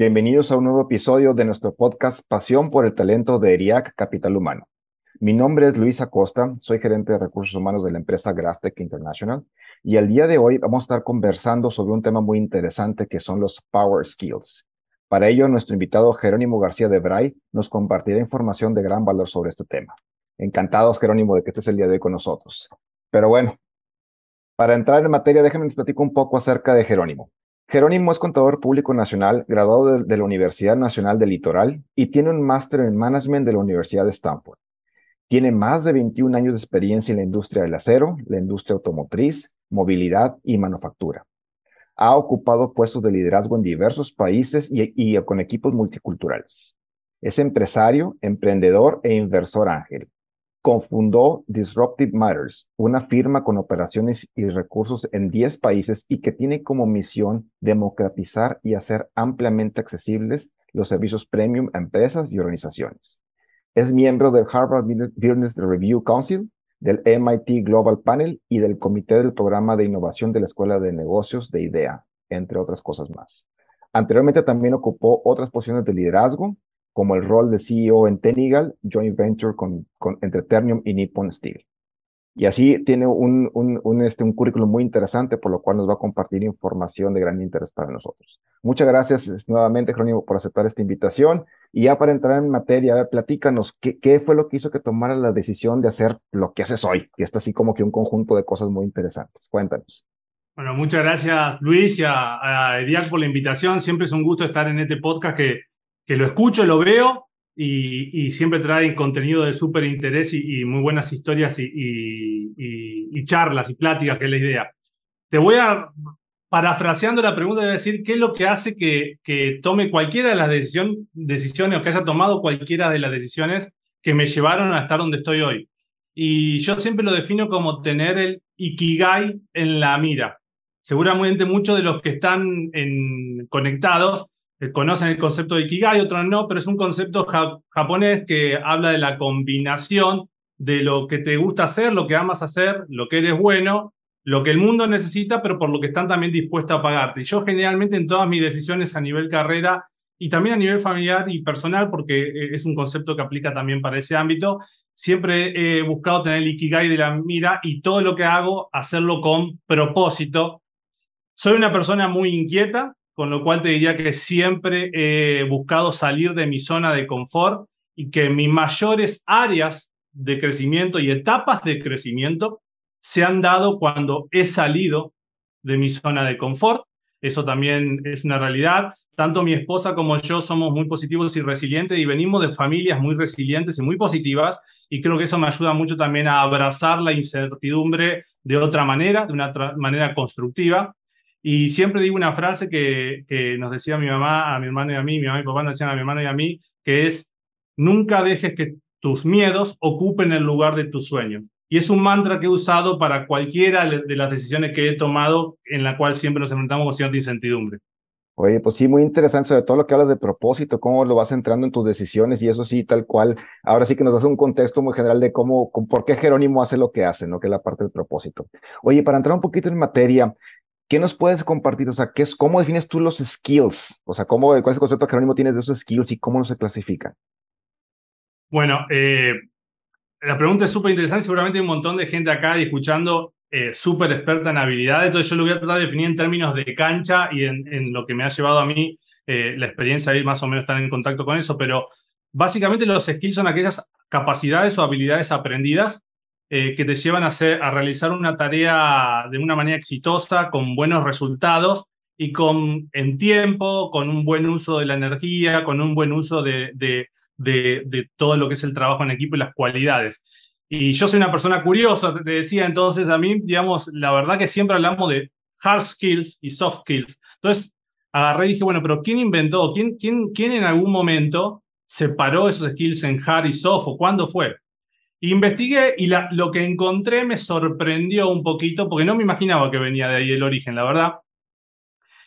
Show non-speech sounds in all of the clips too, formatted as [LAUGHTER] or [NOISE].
Bienvenidos a un nuevo episodio de nuestro podcast Pasión por el Talento de ERIAC Capital Humano. Mi nombre es Luis Acosta, soy gerente de recursos humanos de la empresa Graphtec International y el día de hoy vamos a estar conversando sobre un tema muy interesante que son los Power Skills. Para ello, nuestro invitado Jerónimo García de Bray nos compartirá información de gran valor sobre este tema. Encantados, Jerónimo, de que estés el día de hoy con nosotros. Pero bueno, para entrar en materia, déjenme les un poco acerca de Jerónimo. Jerónimo es contador público nacional, graduado de, la Universidad Nacional del Litoral y tiene un máster en Management de la Universidad de Stanford. Tiene más de 21 años de experiencia en la industria del acero, la industria automotriz, movilidad y manufactura ha ocupado puestos de liderazgo en diversos países y, con equipos multiculturales. Es empresario, emprendedor e inversor ángel. Confundó Disruptive Matters, una firma con operaciones y recursos en 10 países y que tiene como misión democratizar y hacer ampliamente accesibles los servicios premium a empresas y organizaciones. Es miembro del Harvard Business Review Council, del MIT Global Panel y del Comité del Programa de Innovación de la Escuela de Negocios de IDEA, entre otras cosas más. Anteriormente también ocupó otras posiciones de liderazgo, como el rol de CEO en Tenigal, Joint Venture con, entre Ternium y Nippon Steel. Y así tiene un, un, este, un currículum muy interesante, por lo cual nos va a compartir información de gran interés para nosotros. Muchas gracias nuevamente, Jerónimo, por aceptar esta invitación. Y ya para entrar en materia, a ver, platícanos, ¿qué, ¿qué, fue lo que hizo que tomaras la decisión de hacer lo que haces hoy? Y está así como que un conjunto de cosas muy interesantes. Cuéntanos. Bueno, muchas gracias, Luis, y a, a por la invitación. Siempre es un gusto estar en este podcast que, que lo escucho, lo veo y, siempre traen contenido de súper interés y, muy buenas historias y, charlas y pláticas, que es la idea. Te voy a, parafraseando la pregunta, voy a decir qué es lo que hace que, tome cualquiera de las decisiones o que haya tomado cualquiera de las decisiones que me llevaron a estar donde estoy hoy. Y yo siempre lo defino como tener el ikigai en la mira. Seguramente muchos de los que están conectados conocen el concepto de Ikigai, otros no, pero es un concepto japonés que habla de la combinación de lo que te gusta hacer, lo que amas hacer, lo que eres bueno, lo que el mundo necesita, pero por lo que están también dispuestos a pagarte. Yo generalmente en todas mis decisiones a nivel carrera y también a nivel familiar y personal, porque eh, es un concepto que aplica también para ese ámbito, siempre he buscado tener el Ikigai de la mira y todo lo que hago, hacerlo con propósito. Soy una persona muy inquieta, con lo cual te diría que siempre he buscado salir de mi zona de confort y que mis mayores áreas de crecimiento y etapas de crecimiento se han dado cuando he salido de mi zona de confort. Eso también es una realidad. Tanto mi esposa como yo somos muy positivos y resilientes y venimos de familias muy resilientes y muy positivas y creo que eso me ayuda mucho también a abrazar la incertidumbre de otra manera, de una manera constructiva. Y siempre digo una frase que, que nos decía mi mamá, a mi hermano y a mí, mi mamá y mi papá nos decían a mi hermano y a mí, que es, nunca dejes que tus miedos ocupen el lugar de tus sueños. Y es un mantra que he usado para cualquiera de las decisiones que he tomado, en la cual siempre nos enfrentamos con cierta incertidumbre. Oye, pues sí, muy interesante, sobre todo lo que hablas de propósito, cómo lo vas entrando en tus decisiones y eso sí, tal cual. Ahora sí que nos das un contexto muy general de cómo, por qué Jerónimo hace lo que hace, ¿no? Que es la parte del propósito. Oye, para entrar un poquito en materia, ¿Qué nos puedes compartir? O sea, ¿qué es, ¿cómo defines tú los skills? O sea, ¿cómo, ¿cuál es el concepto que Jerónimo tienes de esos skills y cómo se clasifican? Bueno, eh, la pregunta es súper interesante. Seguramente hay un montón de gente acá escuchando eh, súper experta en habilidades. Entonces yo lo voy a tratar de definir en términos de cancha y en, lo que me ha llevado a mí eh, la experiencia de más o menos estar en contacto con eso. Pero básicamente los skills son aquellas capacidades o habilidades aprendidas eh, que te llevan a, hacer, a realizar una tarea de una manera exitosa, con buenos resultados y con, en tiempo, con un buen uso de la energía, con un buen uso de, de, de, todo lo que es el trabajo en equipo y las cualidades. Y yo soy una persona curiosa, te decía, entonces a mí, digamos, la verdad que siempre hablamos de hard skills y soft skills. Entonces, agarré y dije, bueno, pero ¿quién inventó? ¿Quién, quién, quién en algún momento separó esos skills en hard y soft o cuándo fue? Investigué y lo que encontré me sorprendió un poquito porque no me imaginaba que venía de ahí el origen, la verdad.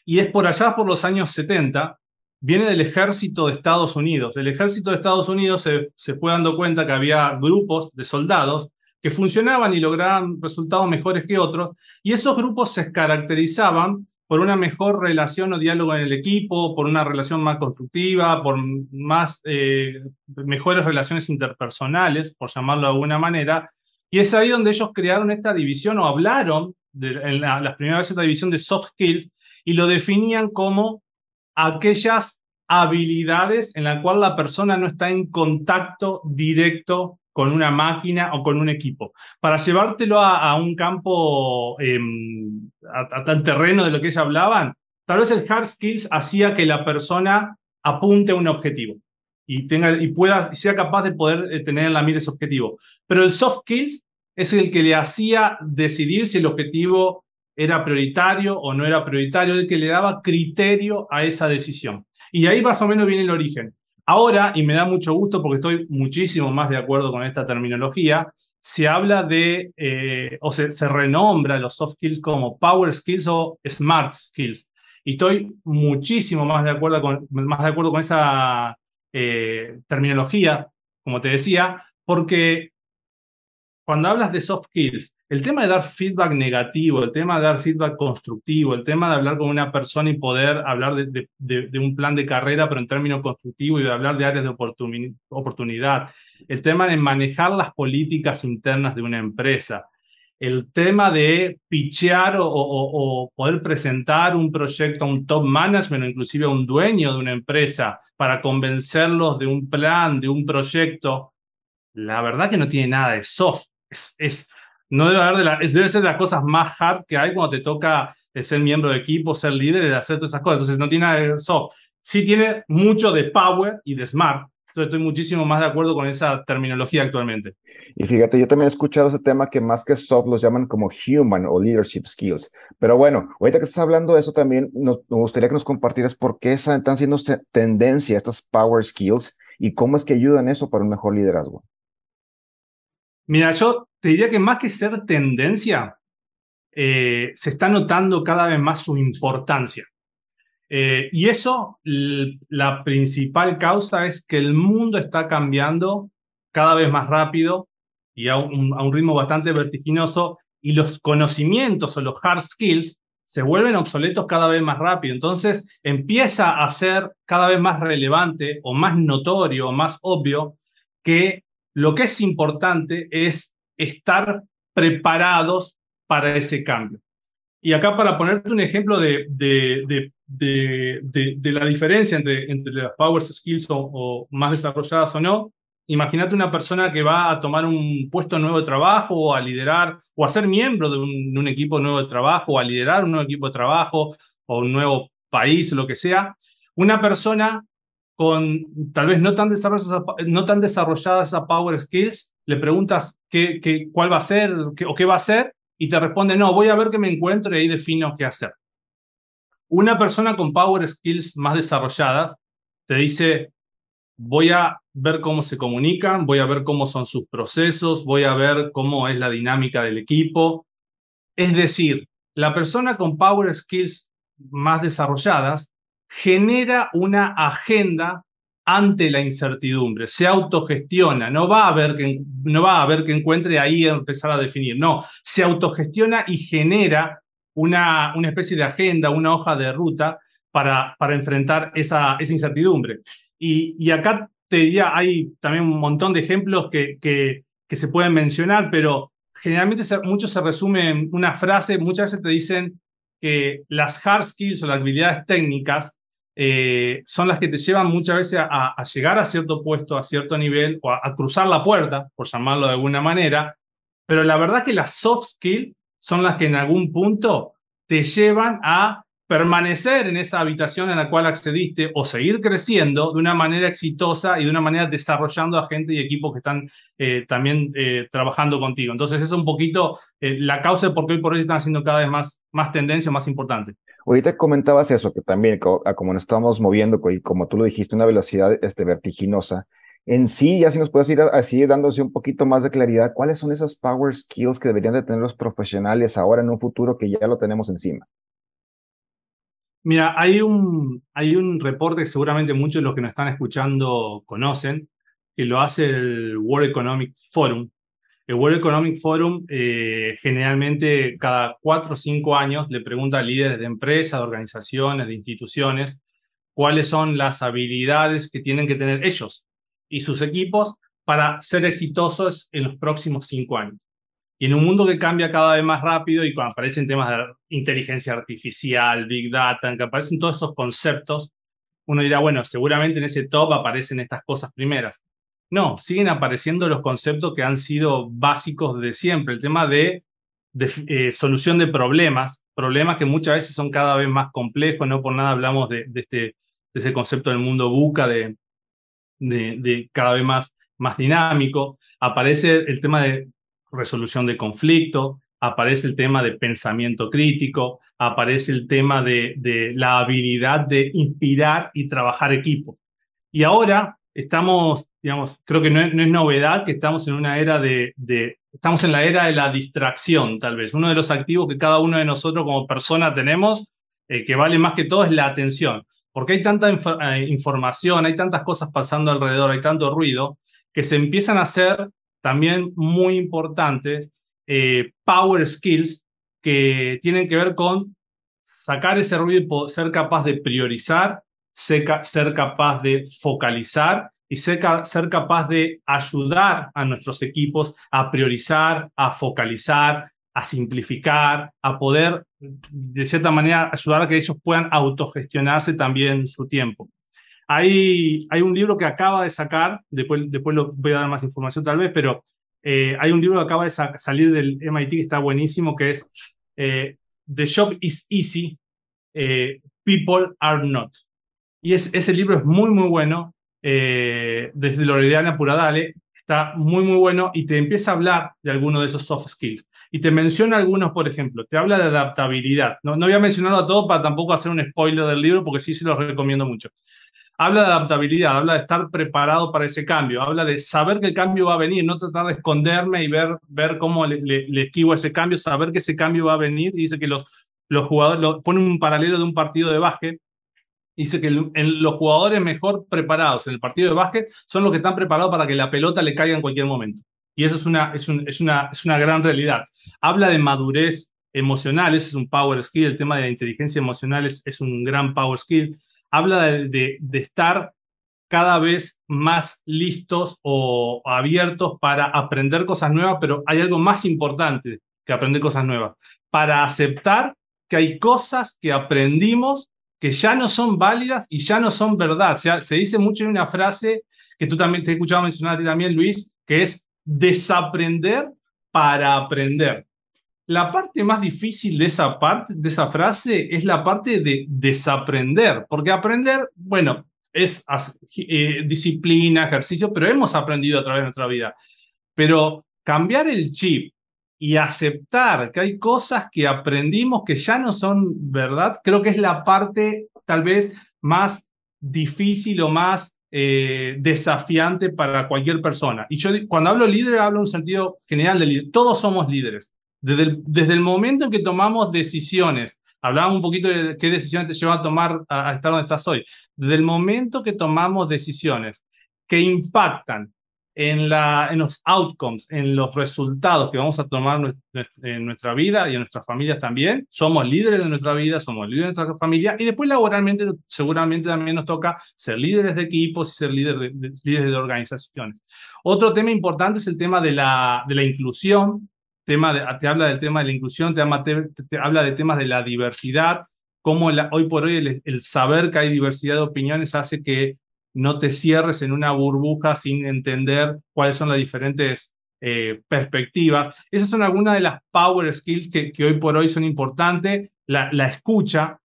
Y es por allá, por los años 70, viene del ejército de Estados Unidos. El ejército de Estados Unidos se, se fue dando cuenta que había grupos de soldados que funcionaban y lograban resultados mejores que otros, y esos grupos se caracterizaban por una mejor relación o diálogo en el equipo, por una relación más constructiva, por más eh, mejores relaciones interpersonales, por llamarlo de alguna manera. Y es ahí donde ellos crearon esta división o hablaron en la, las primeras veces esta división de soft skills y lo definían como aquellas habilidades en las cuales la persona no está en contacto directo con una máquina o con un equipo. Para llevártelo a, un campo, eh, a, tal terreno de lo que ellos hablaban, tal vez el hard skills hacía que la persona apunte a un objetivo y, tenga, y, pueda, y sea capaz de poder eh, tener en la mira ese objetivo. Pero el soft skills es el que le hacía decidir si el objetivo era prioritario o no era prioritario, el que le daba criterio a esa decisión. Y ahí más o menos viene el origen. Ahora, y me da mucho gusto porque estoy muchísimo más de acuerdo con esta terminología, se habla de, eh, o se, se, renombra los soft skills como power skills o smart skills. Y estoy muchísimo más de acuerdo con, más de acuerdo con esa eh, terminología, como te decía, porque cuando hablas de soft skills, el tema de dar feedback negativo, el tema de dar feedback constructivo, el tema de hablar con una persona y poder hablar de, un plan de carrera, pero en términos constructivos y de hablar de áreas de oportunidad, el tema de manejar las políticas internas de una empresa, el tema de pichear o, o, poder presentar un proyecto a un top management o inclusive a un dueño de una empresa para convencerlos de un plan, de un proyecto, la verdad que no tiene nada de soft es, no debe haber de la, es, debe ser de las cosas más hard que hay cuando te toca ser miembro de equipo, ser líder, de hacer todas esas cosas. Entonces no tiene nada de soft. Sí tiene mucho de power y de smart. Entonces estoy muchísimo más de acuerdo con esa terminología actualmente. Y fíjate, yo también he escuchado ese tema que más que soft los llaman como human o leadership skills. Pero bueno, ahorita que estás hablando de eso también, nos, me gustaría que nos compartieras por qué están siendo tendencia estas power skills y cómo es que ayudan eso para un mejor liderazgo. Mira, yo te diría que más que ser tendencia, eh, se está notando cada vez más su importancia. Eh, y eso, la principal causa es que el mundo está cambiando cada vez más rápido y a un, a un ritmo bastante vertiginoso y los conocimientos o los hard skills se vuelven obsoletos cada vez más rápido. Entonces empieza a ser cada vez más relevante o más notorio o más obvio que lo que es importante es estar preparados para ese cambio. Y acá para ponerte un ejemplo de, de, de, la diferencia entre, entre las power skills o, más desarrolladas o no, imagínate una persona que va a tomar un puesto nuevo de trabajo o a liderar o a ser miembro de un, un equipo nuevo de trabajo o a liderar un nuevo equipo de trabajo o un nuevo país o lo que sea. Una persona con tal vez no tan desarrolladas, no tan desarrolladas esas power skills, le preguntas qué, qué, cuál va a ser o qué va a hacer y te responde, no, voy a ver qué me encuentro y ahí defino qué hacer. Una persona con power skills más desarrolladas te dice, voy a ver cómo se comunican, voy a ver cómo son sus procesos, voy a ver cómo es la dinámica del equipo. Es decir, la persona con power skills más desarrolladas genera una agenda ante la incertidumbre, se autogestiona, no va a ver que, no va a que encuentre ahí empezar a definir, no, se autogestiona y genera una, una especie de agenda, una hoja de ruta para, para enfrentar esa, esa incertidumbre. Y, y acá te diría, hay también un montón de ejemplos que, que, que se pueden mencionar, pero generalmente mucho se resume en una frase, muchas veces te dicen que las hard skills o las habilidades técnicas eh, son las que te llevan muchas veces a, llegar a cierto puesto, a cierto nivel, o a, cruzar la puerta, por llamarlo de alguna manera, pero la verdad que las soft skills son las que en algún punto te llevan a permanecer en esa habitación en la cual accediste o seguir creciendo de una manera exitosa y de una manera desarrollando a gente y equipos que están eh, también eh, trabajando contigo. Entonces, es un poquito eh, la causa de por qué hoy por hoy están haciendo cada vez más, más tendencia, más importante. Ahorita comentabas eso, que también, como nos estamos moviendo, y como tú lo dijiste, una velocidad este, vertiginosa. En sí, ya si nos puedes ir así dándose un poquito más de claridad, ¿cuáles son esas power skills que deberían de tener los profesionales ahora en un futuro que ya lo tenemos encima? Mira, hay un, hay un reporte que seguramente muchos de los que nos están escuchando conocen, que lo hace el World Economic Forum. El World Economic Forum eh, generalmente cada cuatro o cinco años le pregunta a líderes de empresas, de organizaciones, de instituciones, cuáles son las habilidades que tienen que tener ellos y sus equipos para ser exitosos en los próximos cinco años. Y en un mundo que cambia cada vez más rápido y cuando aparecen temas de inteligencia artificial, big data, en que aparecen todos estos conceptos, uno dirá, bueno, seguramente en ese top aparecen estas cosas primeras. No, siguen apareciendo los conceptos que han sido básicos de siempre. El tema de, eh, solución de problemas, problemas que muchas veces son cada vez más complejos, no por nada hablamos de, este, de ese concepto del mundo buca, de, de, cada vez más, más dinámico. Aparece el tema de resolución de conflicto, aparece el tema de pensamiento crítico, aparece el tema de, de la habilidad de inspirar y trabajar equipo. Y ahora estamos, digamos, creo que no es, novedad que estamos en una era de, de, estamos en la era de la distracción, tal vez. Uno de los activos que cada uno de nosotros como persona tenemos, eh, que vale más que todo, es la atención. Porque hay tanta eh, información, hay tantas cosas pasando alrededor, hay tanto ruido, que se empiezan a hacer también muy importantes, eh, power skills que tienen que ver con sacar ese ruido y ser capaz de priorizar, ser, capaz de focalizar y ser, ser capaz de ayudar a nuestros equipos a priorizar, a focalizar, a simplificar, a poder, de cierta manera, ayudar a que ellos puedan autogestionarse también su tiempo. Hay, hay un libro que acaba de sacar, después, después lo voy a dar más información tal vez, pero eh, hay un libro que acaba de salir del MIT que está buenísimo, que es eh, The Job is Easy, eh, People Are Not. Y es, ese libro es muy, muy bueno, desde Loredana Puradale, está muy, muy bueno y te empieza a hablar de algunos de esos soft skills. Y te menciona algunos, por ejemplo, te habla de adaptabilidad. No, no voy a mencionarlo a todos para tampoco hacer un spoiler del libro, porque sí, sí lo recomiendo mucho habla de adaptabilidad, habla de estar preparado para ese cambio, habla de saber que el cambio va a venir, no tratar de esconderme y ver, ver cómo le, le, esquivo ese cambio, saber que ese cambio va a venir. dice que los, los jugadores, lo, pone un paralelo de un partido de básquet, dice que los jugadores mejor preparados en el partido de básquet son los que están preparados para que la pelota le caiga en cualquier momento. Y eso es una, es, es una, es una gran realidad. Habla de madurez emocional, ese es un power skill, el tema de la inteligencia emocional es, es un gran power skill habla de, estar cada vez más listos o abiertos para aprender cosas nuevas, pero hay algo más importante que aprender cosas nuevas, para aceptar que hay cosas que aprendimos que ya no son válidas y ya no son verdad. Se dice mucho en una frase que tú también te he escuchado mencionar a ti también, Luis, que es desaprender para aprender. La parte más difícil de esa parte, de esa frase, es la parte de desaprender, porque aprender, bueno, es eh, disciplina, ejercicio, pero hemos aprendido a través de nuestra vida. Pero cambiar el chip y aceptar que hay cosas que aprendimos que ya no son verdad, creo que es la parte tal vez más difícil o más eh, desafiante para cualquier persona. Y yo cuando hablo líder, hablo en un sentido general de líder. Todos somos líderes. Desde el, momento en que tomamos decisiones, hablábamos un poquito de qué decisiones te llevan a tomar a, estar donde estás hoy, desde el momento que tomamos decisiones que impactan en, la, en los outcomes, en los resultados que vamos a tomar en nuestra vida y en nuestras familias también. Somos líderes de nuestra vida, somos líderes de nuestra familia y después laboralmente seguramente también nos toca ser líderes de equipos y ser líderes de, líderes de organizaciones. Otro tema importante es el tema de la, de la inclusión, tema te habla del tema de la inclusión, te, habla de temas de la diversidad, cómo hoy por hoy el, saber que hay diversidad de opiniones hace que no te cierres en una burbuja sin entender cuáles son las diferentes eh, perspectivas. Esas son algunas de las power skills que, hoy por hoy son importantes. La, escucha,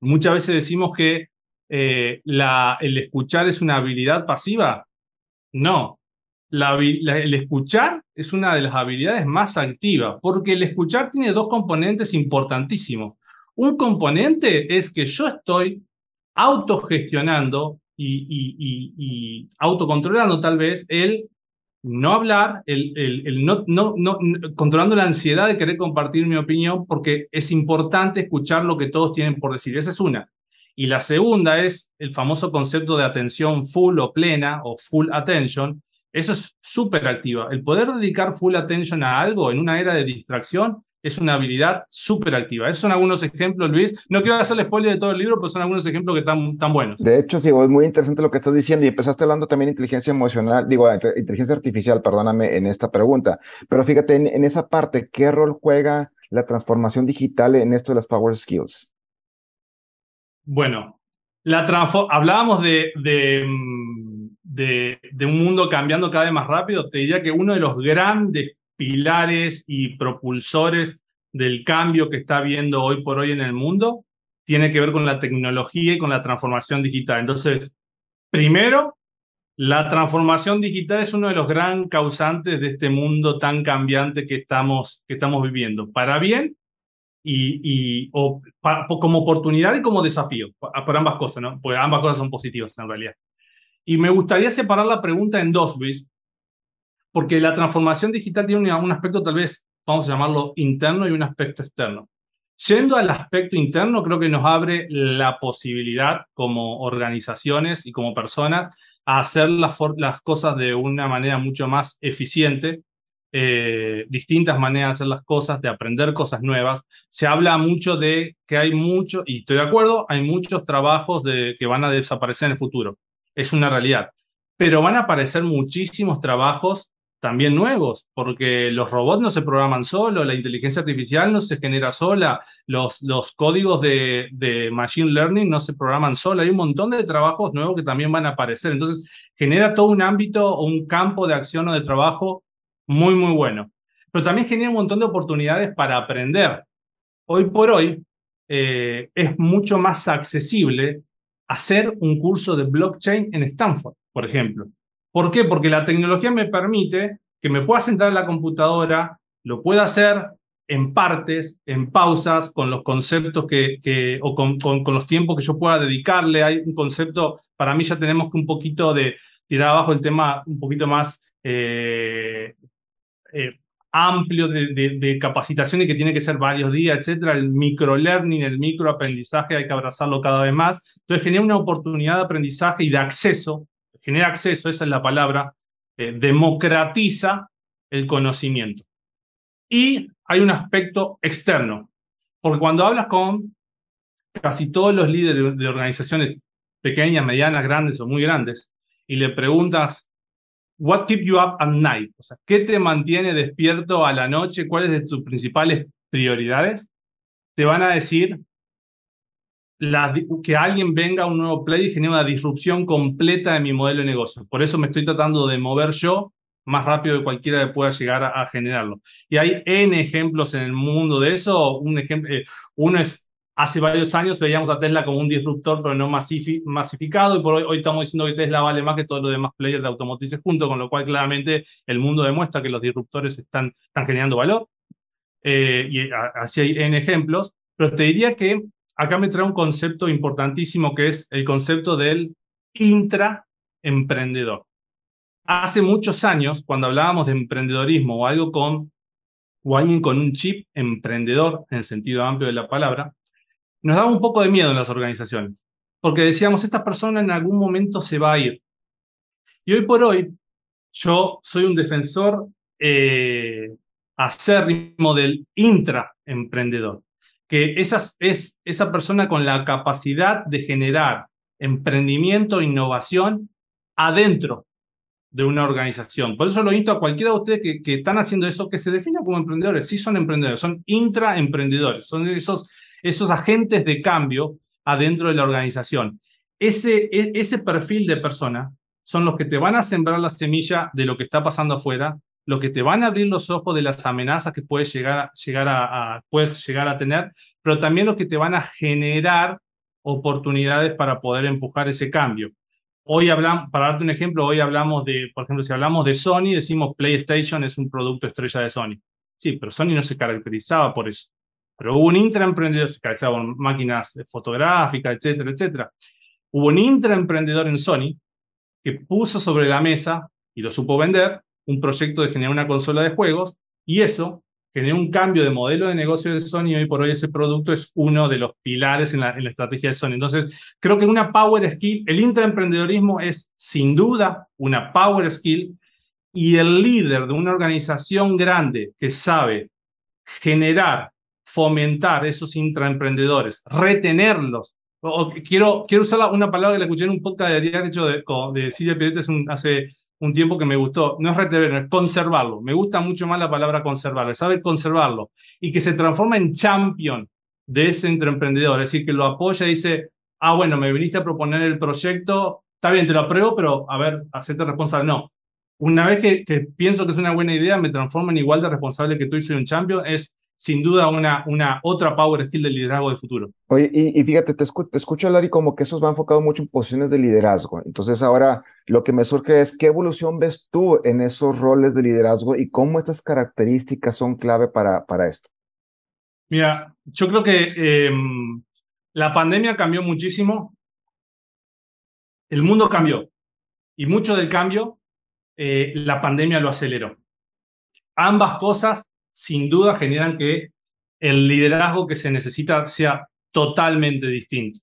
Muchas veces decimos que eh, el escuchar es una habilidad pasiva. No, el escuchar es una de las habilidades más activas, porque el escuchar tiene dos componentes importantísimos. Un componente es que yo estoy autogestionando y, y, autocontrolando tal vez el no hablar, el, el, no, no, no, controlando la ansiedad de querer compartir mi opinión, porque es importante escuchar lo que todos tienen por decir. Esa es una. Y la segunda es el famoso concepto de atención full o plena o full attention. Eso es súper activa. El poder dedicar full attention a algo en una era de distracción es una habilidad súper activa. Esos son algunos ejemplos, Luis. No quiero hacerle spoiler de todo el libro, pero son algunos ejemplos que están tan buenos. De hecho, sí, es muy interesante lo que estás diciendo y empezaste hablando también de inteligencia emocional, digo, inteligencia artificial, perdóname, en esta pregunta. Pero fíjate, en, esa parte, ¿qué rol juega la transformación digital en esto de las Power Skills? Bueno, la hablábamos de, de, mm, de, un mundo cambiando cada vez más rápido. Te diría que uno de los grandes pilares y propulsores del cambio que está habiendo hoy por hoy en el mundo tiene que ver con la tecnología y con la transformación digital. Entonces, primero, la transformación digital es uno de los gran causantes de este mundo tan cambiante que estamos, que estamos viviendo, para bien y, y o como oportunidad y como desafío, por ambas cosas, ¿no? Pues ambas cosas son positivas en realidad. Y me gustaría separar la pregunta en dos, Luis porque la transformación digital tiene un, aspecto tal vez, vamos a llamarlo interno y un aspecto externo. Yendo al aspecto interno, creo que nos abre la posibilidad como organizaciones y como personas a hacer las, cosas de una manera mucho más eficiente, eh, distintas maneras de hacer las cosas, de aprender cosas nuevas. Se habla mucho de que hay mucho, y estoy de acuerdo, hay muchos trabajos que van a desaparecer en el futuro. Es una realidad. Pero van a aparecer muchísimos trabajos también nuevos, porque los robots no se programan solo, la inteligencia artificial no se genera sola, los, los códigos de, de machine learning no se programan sola, hay un montón de trabajos nuevos que también van a aparecer. Entonces, genera todo un ámbito o un campo de acción o de trabajo muy, muy bueno. Pero también genera un montón de oportunidades para aprender. Hoy por hoy eh, es mucho más accesible hacer un curso de blockchain en Stanford, por ejemplo. ¿Por qué? Porque la tecnología me permite que me pueda sentar en la computadora, lo pueda hacer en partes, en pausas, con los conceptos que, o con, los tiempos que yo pueda dedicarle. Hay un concepto, para mí ya tenemos que un poquito de tirar abajo el tema un poquito más eh, eh, amplio de, capacitación y que tiene que ser varios días, etcétera. El microlearning, el microaprendizaje hay que abrazarlo cada vez más. Entonces genera una oportunidad de aprendizaje y de acceso genera acceso, esa es la palabra, eh, democratiza el conocimiento. Y hay un aspecto externo, porque cuando hablas con casi todos los líderes de organizaciones pequeñas, medianas, grandes o muy grandes, y le preguntas, what keep you up at night? O sea, ¿qué te mantiene despierto a la noche? ¿Cuáles de tus principales prioridades? Te van a decir que alguien venga a un nuevo play y genere una disrupción completa de mi modelo de negocio. Por eso me estoy tratando de mover yo más rápido de cualquiera que pueda llegar a, generarlo. Y hay N ejemplos en el mundo de eso. Un ejemplo, eh, uno es, hace varios años veíamos a Tesla como un disruptor, pero no masificado, y por hoy, hoy estamos diciendo que Tesla vale más que todos los demás players de automotrices juntos, con lo cual claramente el mundo demuestra que los disruptores están, están generando valor. Eh, y así hay N ejemplos, pero te diría que acá me trae un concepto importantísimo que es el concepto del intraemprendedor. Hace muchos años, cuando hablábamos de emprendedorismo o algo con o alguien con un chip emprendedor en el sentido amplio de la palabra, nos daba un poco de miedo en las organizaciones, porque decíamos, esta persona en algún momento se va a ir. Y hoy por hoy, yo soy un defensor eh, acérrimo del intraemprendedor que esa es esa persona con la capacidad de generar emprendimiento e innovación adentro de una organización. Por eso lo insto a cualquiera de ustedes que, que están haciendo eso, que se defina como emprendedores. Sí son emprendedores, son intraemprendedores, son esos, esos agentes de cambio adentro de la organización. Ese, e, ese perfil de persona son los que te van a sembrar la semilla de lo que está pasando afuera lo que te van a abrir los ojos de las amenazas que puedes llegar, llegar, a, puedes llegar a tener, pero también lo que te van a generar oportunidades para poder empujar ese cambio. Hoy hablamos, para darte un ejemplo, hoy hablamos de, por ejemplo, si hablamos de Sony, decimos PlayStation es un producto estrella de Sony. Sí, pero Sony no se caracterizaba por eso. Pero hubo un intraemprendedor, se caracterizaba por máquinas fotográficas, etcétera, etcétera. Hubo un intraemprendedor en Sony que puso sobre la mesa, y lo supo vender, un proyecto de generar una consola de juegos, y eso generó un cambio de modelo de negocio de Sony, y hoy por hoy ese producto es uno de los pilares en la, en la estrategia de Sony. Entonces, creo que una power skill, el intraemprendedorismo es sin duda una power skill, y el líder de una organización grande que sabe generar, fomentar esos intraemprendedores, retenerlos. quiero, quiero usar una palabra que la escuché en un podcast de hecho de, de Silvia hace un tiempo que me gustó. No es retenerlo, es conservarlo. Me gusta mucho más la palabra conservarlo. Sabe conservarlo y que se transforma en champion de ese intraemprendedor. Es decir, que lo apoya y dice, ah, bueno, me viniste a proponer el proyecto, está bien, te lo apruebo, pero a ver, hacerte responsable. No, una vez que, pienso que es una buena idea, me transformo en igual de responsable que tú y soy un champion, es sin duda una, una otra power skill de liderazgo de futuro. Oye, y, fíjate, te, escucho hablar y como que eso va enfocado mucho en posiciones de liderazgo. Entonces ahora lo que me surge es, ¿qué evolución ves tú en esos roles de liderazgo y cómo estas características son clave para, para esto? Mira, yo creo que em, la pandemia cambió muchísimo. El mundo cambió. Y mucho del cambio eh, la pandemia lo aceleró. Ambas cosas, sin duda, generan que el liderazgo que se necesita sea totalmente distinto.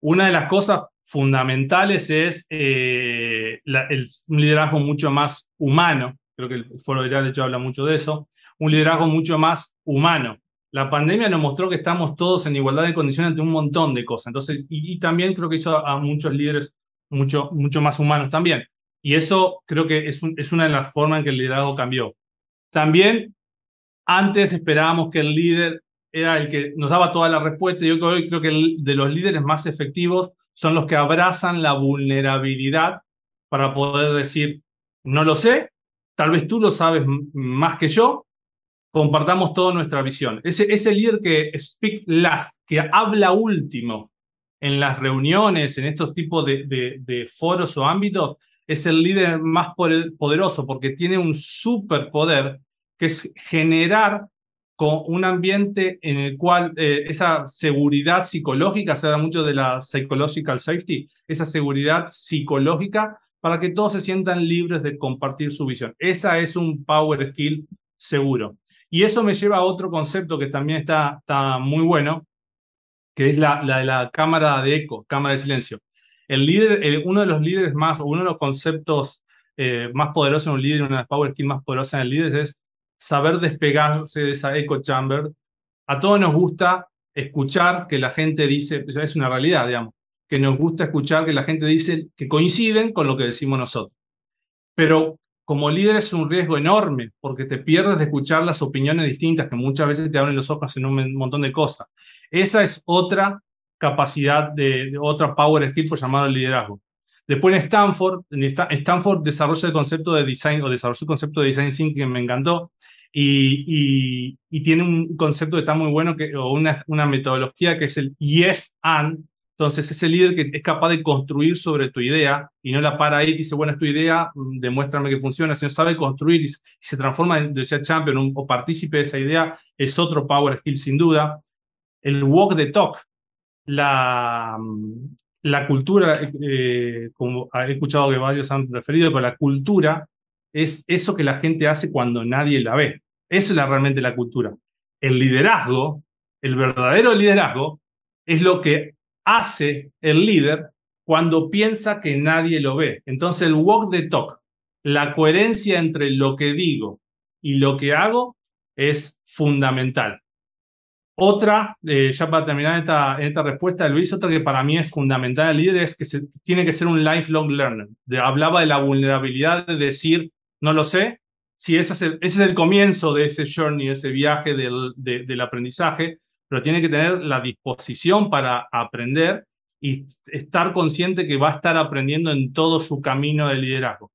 Una de las cosas fundamentales es eh, el, liderazgo mucho más humano. Creo que el Foro de hecho, habla mucho de eso. Un liderazgo mucho más humano. La pandemia nos mostró que estamos todos en igualdad de condiciones ante un montón de cosas. Entonces, y, también creo que hizo a, muchos líderes mucho, mucho más humanos también. Y eso creo que es, es una de las formas en que el liderazgo cambió. También antes esperábamos que el líder era el que nos daba toda la respuesta. Yo creo que de los líderes más efectivos son los que abrazan la vulnerabilidad para poder decir, no lo sé, tal vez tú lo sabes más que yo, compartamos toda nuestra visión. Ese, ese líder que speak last, que habla último en las reuniones, en estos tipos de, de foros o ámbitos, es el líder más poderoso porque tiene un superpoder que es generar con un ambiente en el cual eh, esa seguridad psicológica, se da mucho de la psychological safety, esa seguridad psicológica para que todos se sientan libres de compartir su visión. Esa es un power skill seguro. Y eso me lleva a otro concepto que también está, está muy bueno, que es la, la la cámara de eco, cámara de silencio. El líder, uno de los líderes más, o uno de los conceptos eh, más poderosos en un líder, una de las power skills más poderosas en el líder es saber despegarse de esa echo chamber. A todos nos gusta escuchar que la gente dice, pues, es una realidad, digamos, que nos gusta escuchar que la gente dice que coinciden con lo que decimos nosotros. Pero como líder es un riesgo enorme porque te pierdes de escuchar las opiniones distintas que muchas veces te abren los ojos en un montón de cosas. Esa es otra capacidad de, otra power skill por llamado liderazgo. Después en Stanford, en Stanford desarrolla el concepto de design o desarrolla el concepto de design thinking que me encantó y, y, tiene un concepto que está muy bueno que, o una, una metodología que es el yes and. Entonces ese líder que es capaz de construir sobre tu idea y no la para ahí y dice, bueno, es tu idea, mm, demuéstrame que funciona, sino sabe construir y, se transforma en, decía champion o partícipe de esa idea, es otro power skill sin duda. El walk the talk, la, la cultura, eh, como he escuchado que varios han referido, pero la cultura es eso que la gente hace cuando nadie la ve. Eso es realmente la cultura. El liderazgo, el verdadero liderazgo, es lo que hace el líder cuando piensa que nadie lo ve. Entonces el walk the talk, la coherencia entre lo que digo y lo que hago es fundamental. Otra, eh, ya para terminar esta, esta respuesta de Luis, otra que para mí es fundamental el líder es que se, tiene que ser un lifelong learner. De, hablaba de la vulnerabilidad de decir, no lo sé, si ese es el, ese es el comienzo de ese journey, ese viaje del, del aprendizaje, pero tiene que tener la disposición para aprender y estar consciente que va a estar aprendiendo en todo su camino de liderazgo.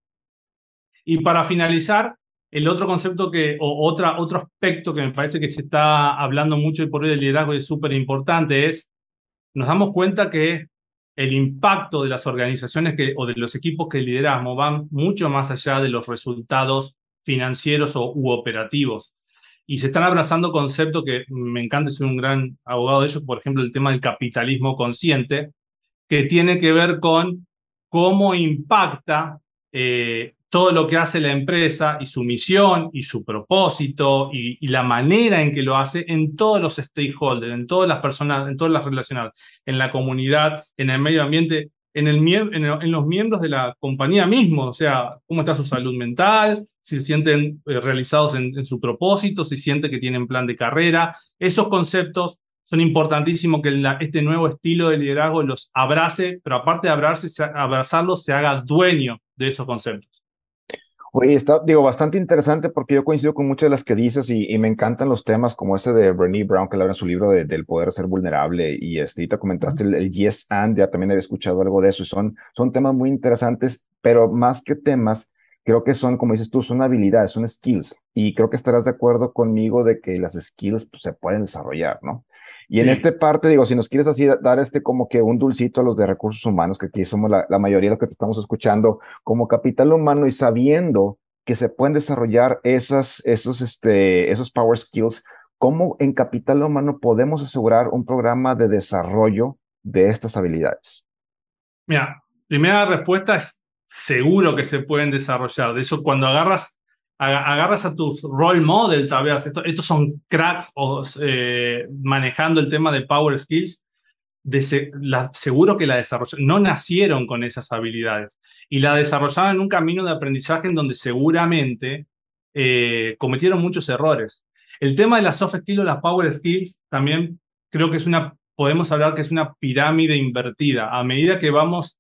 Y para finalizar, el otro concepto que, o otra, otro aspecto que me parece que se está hablando mucho y por hoy del liderazgo es súper importante es nos damos cuenta que el impacto de las organizaciones que, o de los equipos que lideramos van mucho más allá de los resultados financieros o, u operativos. Y se están abrazando conceptos que me encanta, soy un gran abogado de ellos, por ejemplo, el tema del capitalismo consciente, que tiene que ver con cómo impacta eh, todo lo que hace la empresa y su misión y su propósito y, la manera en que lo hace en todos los stakeholders, en todas las personas, en todas las relacionadas, en la comunidad, en el medio ambiente, en, el, en, los miembros de la compañía mismo, o sea, cómo está su salud mental, si se sienten eh, realizados en, su propósito, si sienten que tienen plan de carrera. Esos conceptos son importantísimos que este nuevo estilo de liderazgo los abrace, pero aparte de abrazarlos, se haga dueño de esos conceptos. Oye, está, digo, bastante interesante porque yo coincido con muchas de las que dices y, me encantan los temas como ese de Bernie Brown que habla en su libro de, del poder ser vulnerable y este, te comentaste el, Yes and, ya también había escuchado algo de eso y son, son temas muy interesantes, pero más que temas, creo que son, como dices tú, son habilidades, son skills y creo que estarás de acuerdo conmigo de que las skills pues, se pueden desarrollar, ¿no? Y en esta parte, digo, si nos quieres así dar este como que un dulcito a los de recursos humanos, que aquí somos la, mayoría de los que te estamos escuchando, como capital humano y sabiendo que se pueden desarrollar esas, esos, este, esos power skills, ¿cómo en capital humano podemos asegurar un programa de desarrollo de estas habilidades? Mira, primera respuesta es seguro que se pueden desarrollar. De eso, cuando agarras agarras a tus role model, tal vez, estos son cracks eh, manejando el tema de power skills, seguro que la desarrollaron, no nacieron con esas habilidades y la desarrollaron en un camino de aprendizaje en donde seguramente eh, cometieron muchos errores. El tema de las soft skills o las power skills también creo que es una, podemos hablar que es una pirámide invertida. A medida que vamos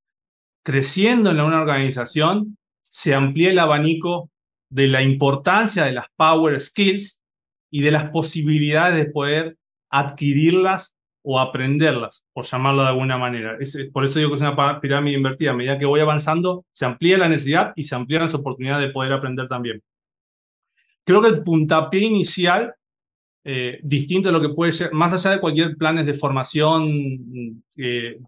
creciendo en una organización, se amplía el abanico de la importancia de las power skills y de las posibilidades de poder adquirirlas o aprenderlas, por llamarlo de alguna manera. por eso digo que es una pirámide invertida. A medida que voy avanzando, se amplía la necesidad y se amplían las oportunidades de poder aprender también. Creo que el puntapié inicial, eh, distinto de lo que puede ser, más allá de cualquier planes de formación eh,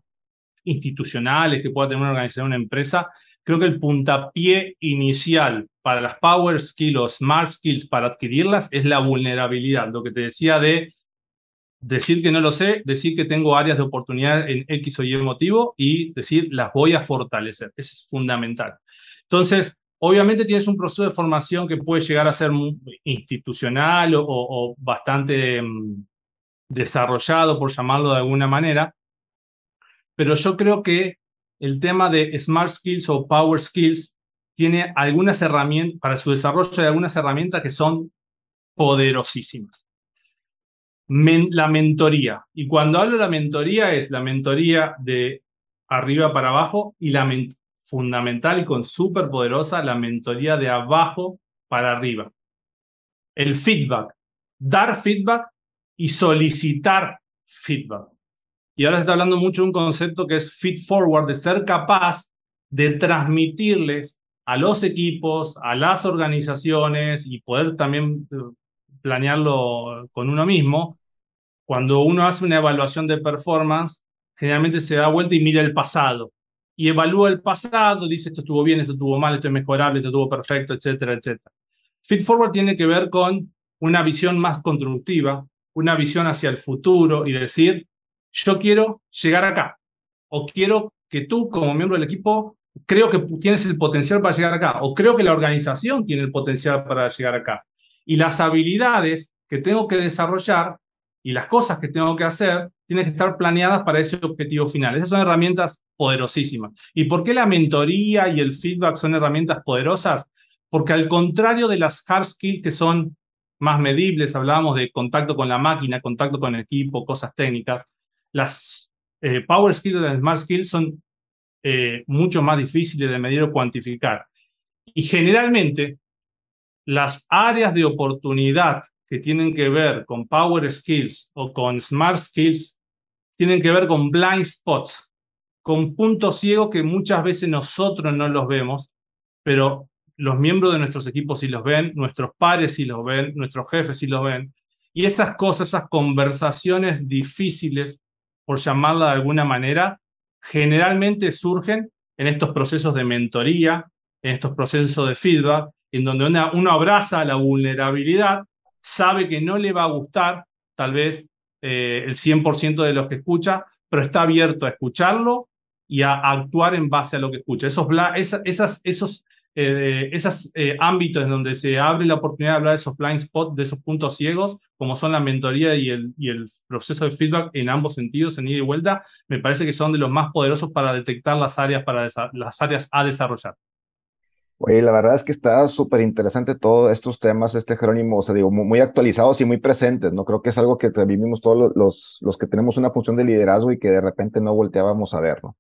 institucionales que pueda tener una organización, una empresa, creo que el puntapié inicial para las power skills o smart skills para adquirirlas es la vulnerabilidad, lo que te decía de decir que no lo sé, decir que tengo áreas de oportunidad en X o Y motivo y decir las voy a fortalecer. Eso es fundamental. Entonces, obviamente tienes un proceso de formación que puede llegar a ser institucional o, bastante mm, desarrollado, por llamarlo de alguna manera, pero yo creo que el tema de Smart Skills o Power Skills tiene algunas herramientas, para su desarrollo de algunas herramientas que son poderosísimas. la mentoría. Y cuando hablo de la mentoría es la mentoría de arriba para abajo y la fundamental y con súper poderosa, la mentoría de abajo para arriba. El feedback. Dar feedback y solicitar feedback. Y ahora se está hablando mucho de un concepto que es feed forward, de ser capaz de transmitirles a los equipos, a las organizaciones y poder también eh, planearlo con uno mismo. Cuando uno hace una evaluación de performance, generalmente se da vuelta y mira el pasado y evalúa el pasado, dice esto estuvo bien, esto estuvo mal, esto es mejorable, esto estuvo perfecto, etcétera, etcétera. Feed forward tiene que ver con una visión más constructiva, una visión hacia el futuro y decir, yo quiero llegar acá, o quiero que tú como miembro del equipo, creo que tienes el potencial para llegar acá, o creo que la organización tiene el potencial para llegar acá. Y las habilidades que tengo que desarrollar y las cosas que tengo que hacer tienen que estar planeadas para ese objetivo final. Esas son herramientas poderosísimas. ¿Y por qué la mentoría y el feedback son herramientas poderosas? Porque al contrario de las hard skills que son más medibles, hablábamos de contacto con la máquina, contacto con el equipo, cosas técnicas, las eh, Power Skills y las Smart Skills son eh, mucho más difíciles de medir o cuantificar. Y generalmente, las áreas de oportunidad que tienen que ver con Power Skills o con Smart Skills tienen que ver con blind spots, con puntos ciegos que muchas veces nosotros no los vemos, pero los miembros de nuestros equipos sí los ven, nuestros pares sí los ven, nuestros jefes sí los ven. Y esas cosas, esas conversaciones difíciles por llamarla de alguna manera, generalmente surgen en estos procesos de mentoría, en estos procesos de feedback, en donde uno abraza la vulnerabilidad, sabe que no le va a gustar tal vez eh, el 100% de los que escucha, pero está abierto a escucharlo y a, actuar en base a lo que escucha. Esas, esos eh, esos eh, ámbitos en donde se abre la oportunidad de hablar de esos blind spots, de esos puntos ciegos, como son la mentoría y el, y el proceso de feedback en ambos sentidos, en ida y vuelta, me parece que son de los más poderosos para detectar las áreas, para las áreas a desarrollar. Oye, la verdad es que está súper interesante todos estos temas, este Jerónimo, o sea, digo, muy, actualizados y muy presentes, ¿no? Creo que es algo que vivimos todos los, los que tenemos una función de liderazgo y que de repente no volteábamos a ver, ¿no?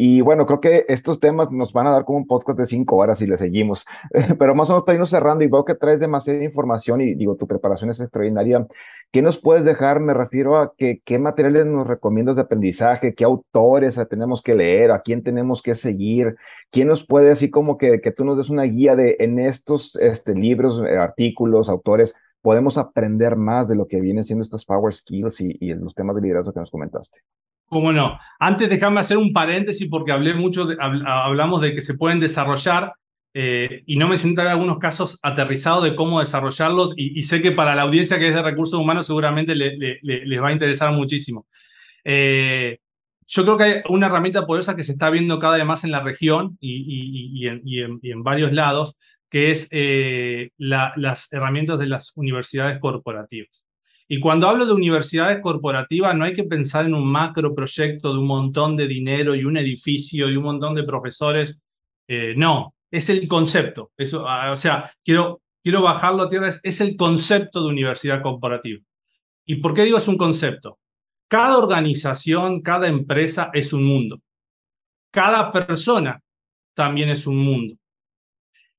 Y bueno, creo que estos temas nos van a dar como un podcast de cinco horas si le seguimos. [LAUGHS] Pero más o menos para irnos cerrando, y veo que traes demasiada información y digo, tu preparación es extraordinaria. ¿Qué nos puedes dejar? Me refiero a qué materiales nos recomiendas de aprendizaje, qué autores tenemos que leer, a quién tenemos que seguir, quién nos puede, así como que, que tú nos des una guía de en estos este, libros, eh, artículos, autores, podemos aprender más de lo que vienen siendo estos power skills y, y los temas de liderazgo que nos comentaste. ¿Cómo no? Antes déjame hacer un paréntesis porque hablé mucho, hablamos de que se pueden desarrollar eh, y no me en algunos casos aterrizados de cómo desarrollarlos y, sé que para la audiencia que es de recursos humanos seguramente les va a interesar muchísimo. Eh, yo creo que hay una herramienta poderosa que se está viendo cada vez más en la región y, en, varios lados, que es eh, las herramientas de las universidades corporativas. Y cuando hablo de universidades corporativas, no hay que pensar en un macro proyecto de un montón de dinero y un edificio y un montón de profesores. Eh, no, es el concepto. Eso, ah, o sea, quiero, quiero bajarlo a tierra, es, el concepto de universidad corporativa. ¿Y por qué digo es un concepto? Cada organización, cada empresa es un mundo. Cada persona también es un mundo.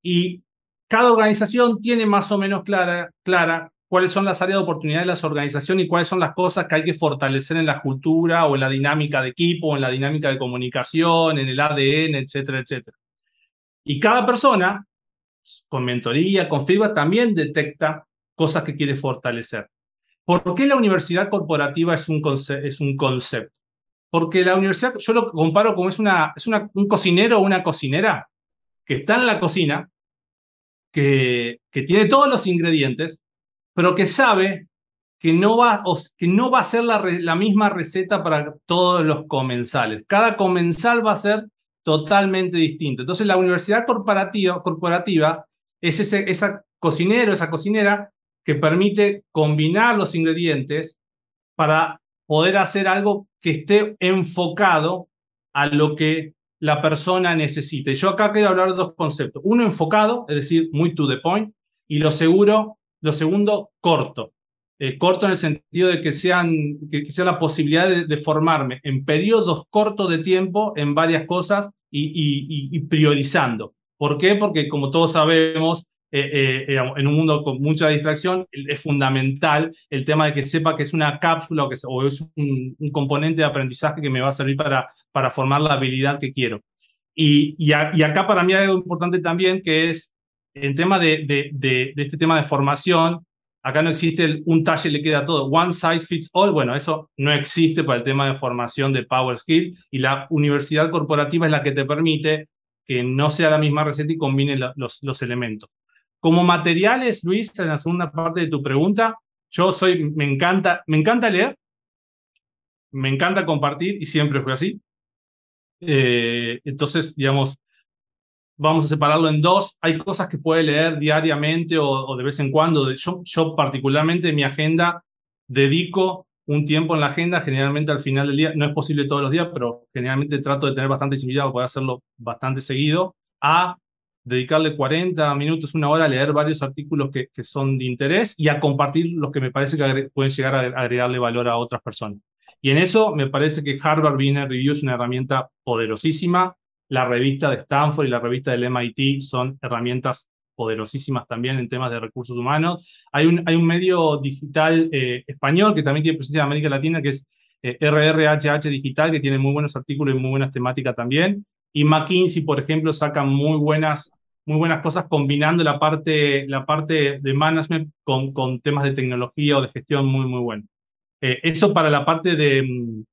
Y cada organización tiene más o menos clara, clara cuáles son las áreas de oportunidad de las organizaciones y cuáles son las cosas que hay que fortalecer en la cultura o en la dinámica de equipo, en la dinámica de comunicación, en el ADN, etcétera, etcétera. Y cada persona, con mentoría, con feedback, también detecta cosas que quiere fortalecer. ¿Por qué la universidad corporativa es un, es un concepto? Porque la universidad, yo lo comparo como es, una, es una, un cocinero o una cocinera que está en la cocina, que, que tiene todos los ingredientes, pero que sabe que no va, que no va a ser la, misma receta para todos los comensales. Cada comensal va a ser totalmente distinto. Entonces la universidad corporativa, corporativa es ese esa cocinero, esa cocinera que permite combinar los ingredientes para poder hacer algo que esté enfocado a lo que la persona necesita. Yo acá quiero hablar de dos conceptos. Uno enfocado, es decir, muy to the point, y lo seguro, lo segundo, corto. Eh, corto en el sentido de que, sean, que, sea la posibilidad de, formarme en periodos cortos de tiempo en varias cosas y, y, priorizando. ¿Por qué? Porque como todos sabemos, eh, eh, en un mundo con mucha distracción, es fundamental el tema de que sepa que es una cápsula o, que, o es un, componente de aprendizaje que me va a servir para, para formar la habilidad que quiero. Y, y, acá para mí hay algo importante también que es en tema de, este tema de formación, acá no existe un talle le queda todo, one size fits all, bueno, eso no existe para el tema de formación de Power Skills y la universidad corporativa es la que te permite que no sea la misma receta y combine los, los elementos. Como materiales, Luis, en la segunda parte de tu pregunta, yo soy, me encanta, me encanta leer, me encanta compartir y siempre fue así. Eh, entonces, digamos, vamos a separarlo en dos. Hay cosas que puede leer diariamente o, de vez en cuando. Yo, yo particularmente en mi agenda dedico un tiempo en la agenda, generalmente al final del día, no es posible todos los días, pero generalmente trato de tener bastante visibilidad para poder hacerlo bastante seguido, a dedicarle 40 minutos, una hora a leer varios artículos que, que son de interés y a compartir los que me parece que pueden llegar a agregarle valor a otras personas. Y en eso me parece que Harvard Business Review es una herramienta poderosísima la revista de Stanford y la revista del MIT son herramientas poderosísimas también en temas de recursos humanos. Hay un, hay un medio digital eh, español que también tiene presencia en América Latina, que es eh, RRHH Digital, que tiene muy buenos artículos y muy buenas temáticas también. Y McKinsey, por ejemplo, saca muy buenas, muy buenas cosas combinando la parte, la parte de management con, con temas de tecnología o de gestión muy, muy bueno. Eh, eso para la parte de,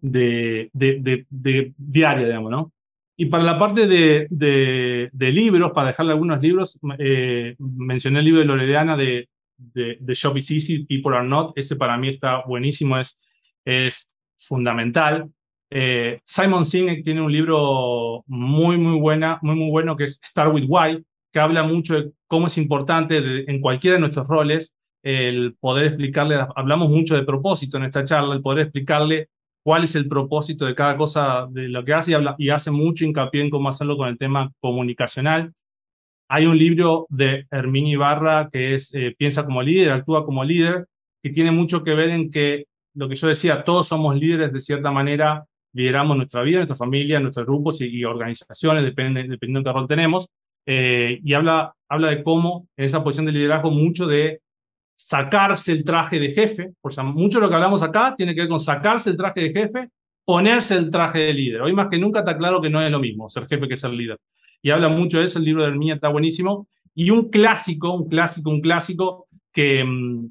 de, de, de, diaria, digamos, ¿no? Y para la parte de, de, libros, para dejarle algunos libros, eh, mencioné el libro de Loredana de, de, de Shop is Easy, People Are Not. Ese para mí está buenísimo, es, es fundamental. Eh, Simon Sinek tiene un libro muy, muy, buena, muy, muy bueno que es Start with Why, que habla mucho de cómo es importante en cualquiera de nuestros roles el poder explicarle, hablamos mucho de propósito en esta charla, el poder explicarle cuál es el propósito de cada cosa de lo que hace y, habla, y hace mucho hincapié en cómo hacerlo con el tema comunicacional. Hay un libro de Hermini Barra que es eh, Piensa como líder, actúa como líder, que tiene mucho que ver en que lo que yo decía, todos somos líderes de cierta manera, lideramos nuestra vida, nuestra familia, nuestros grupos y, organizaciones, depende, dependiendo de qué rol tenemos, eh, y habla, habla de cómo en esa posición de liderazgo mucho de sacarse el traje de jefe, porque mucho de lo que hablamos acá tiene que ver con sacarse el traje de jefe, ponerse el traje de líder. Hoy más que nunca está claro que no es lo mismo ser jefe que ser líder. Y habla mucho de eso, el libro de Herminia está buenísimo. Y un clásico, un clásico, un clásico que, mm,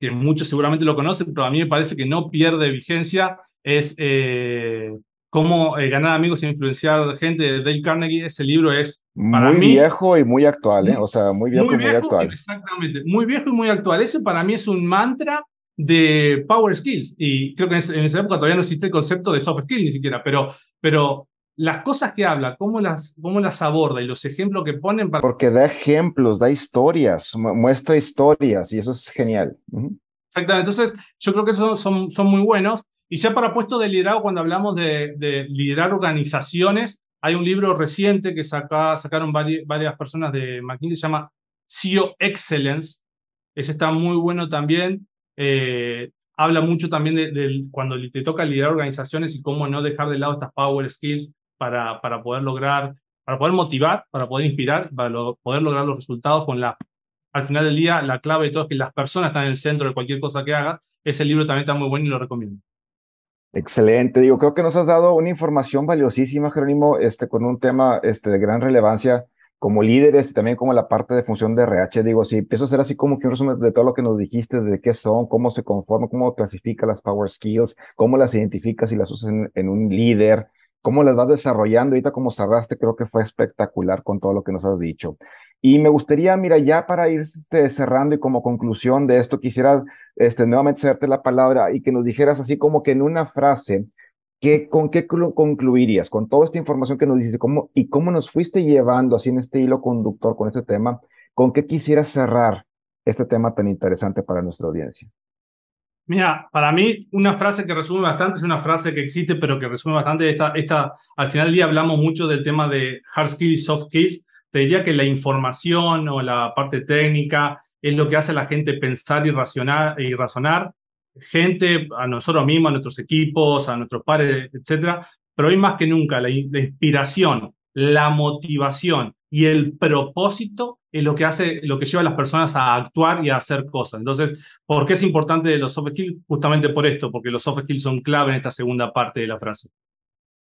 que muchos seguramente lo conocen, pero a mí me parece que no pierde vigencia, es eh, Cómo eh, ganar amigos e influenciar gente de Dale Carnegie. Ese libro es para muy viejo y muy actual, ¿eh? O sea, muy viejo, y muy actual. Exactamente, muy viejo y muy actual. Ese para mí es un mantra de Power Skills. Y creo que en, esa época todavía no existe el concepto de soft skills ni siquiera, pero, pero las cosas que habla, cómo las, cómo las aborda y los ejemplos que ponen para... Porque da ejemplos, da historias, muestra historias y eso es genial. Exactamente, entonces yo creo que esos son, son muy buenos. Y ya para puesto de liderazgo, cuando hablamos de, liderar organizaciones, hay un libro reciente que sacaron varias, personas de McKinsey, se llama CEO Excellence. Ese está muy bueno también. Eh, habla mucho también de, cuando te toca liderar organizaciones y cómo no dejar de lado estas power skills para, para poder lograr, para poder motivar, para poder inspirar, para poder lograr los resultados con la, al final del día, la clave de todo es que las personas están en el centro de cualquier cosa que hagas. Ese libro también está muy bueno y lo recomiendo. Excelente, digo, creo que nos has dado una información valiosísima, Jerónimo, este, con un tema este, de gran relevancia como líderes y también como la parte de función de RH. Digo, si empiezo a hacer así como que un resumen de todo lo que nos dijiste, de qué son, cómo se conforman, cómo clasifica las Power Skills, cómo las identificas y las usas en, un líder, cómo las vas desarrollando. Ahorita como cerraste, creo que fue espectacular con todo lo que nos has dicho. Y me gustaría, mira, ya para ir este, cerrando y como conclusión de esto, quisiera este, nuevamente hacerte la palabra y que nos dijeras así como que en una frase, ¿qué, ¿con qué concluirías? Con toda esta información que nos dices cómo, y cómo nos fuiste llevando así en este hilo conductor con este tema, ¿con qué quisieras cerrar este tema tan interesante para nuestra audiencia? Mira, para mí una frase que resume bastante es una frase que existe, pero que resume bastante esta, esta al final del día hablamos mucho del tema de hard skills y soft skills, te diría que la información o la parte técnica es lo que hace a la gente pensar y, racionar, y razonar. Gente, a nosotros mismos, a nuestros equipos, a nuestros pares, etcétera. Pero hoy más que nunca, la, inspiración, la motivación y el propósito es lo que hace, lo que lleva a las personas a actuar y a hacer cosas. Entonces, ¿por qué es importante los soft skills? Justamente por esto, porque los soft skills son clave en esta segunda parte de la frase.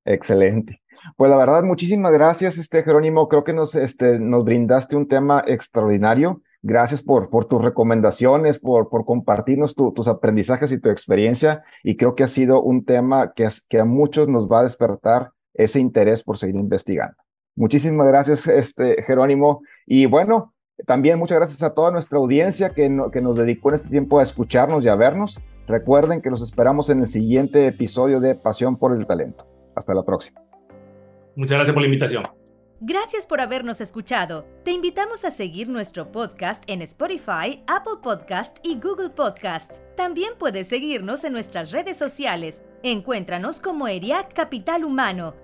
Excelente. Pues la verdad, muchísimas gracias, este Jerónimo. Creo que nos, este, nos brindaste un tema extraordinario. Gracias por, por tus recomendaciones, por, por compartirnos tus aprendizajes y tu experiencia. Y creo que ha sido un tema que, que a muchos nos va a despertar ese interés por seguir investigando. Muchísimas gracias, este, Jerónimo. Y bueno, también muchas gracias a toda nuestra audiencia que, que nos dedicó en este tiempo a escucharnos y a vernos. Recuerden que los esperamos en el siguiente episodio de Pasión por el Talento. Hasta la próxima. Muchas gracias por la invitación. Gracias por habernos escuchado. Te invitamos a seguir nuestro podcast en Spotify, Apple Podcast y Google Podcasts. También puedes seguirnos en nuestras redes sociales. Encuéntranos como ERIAC Capital Humano.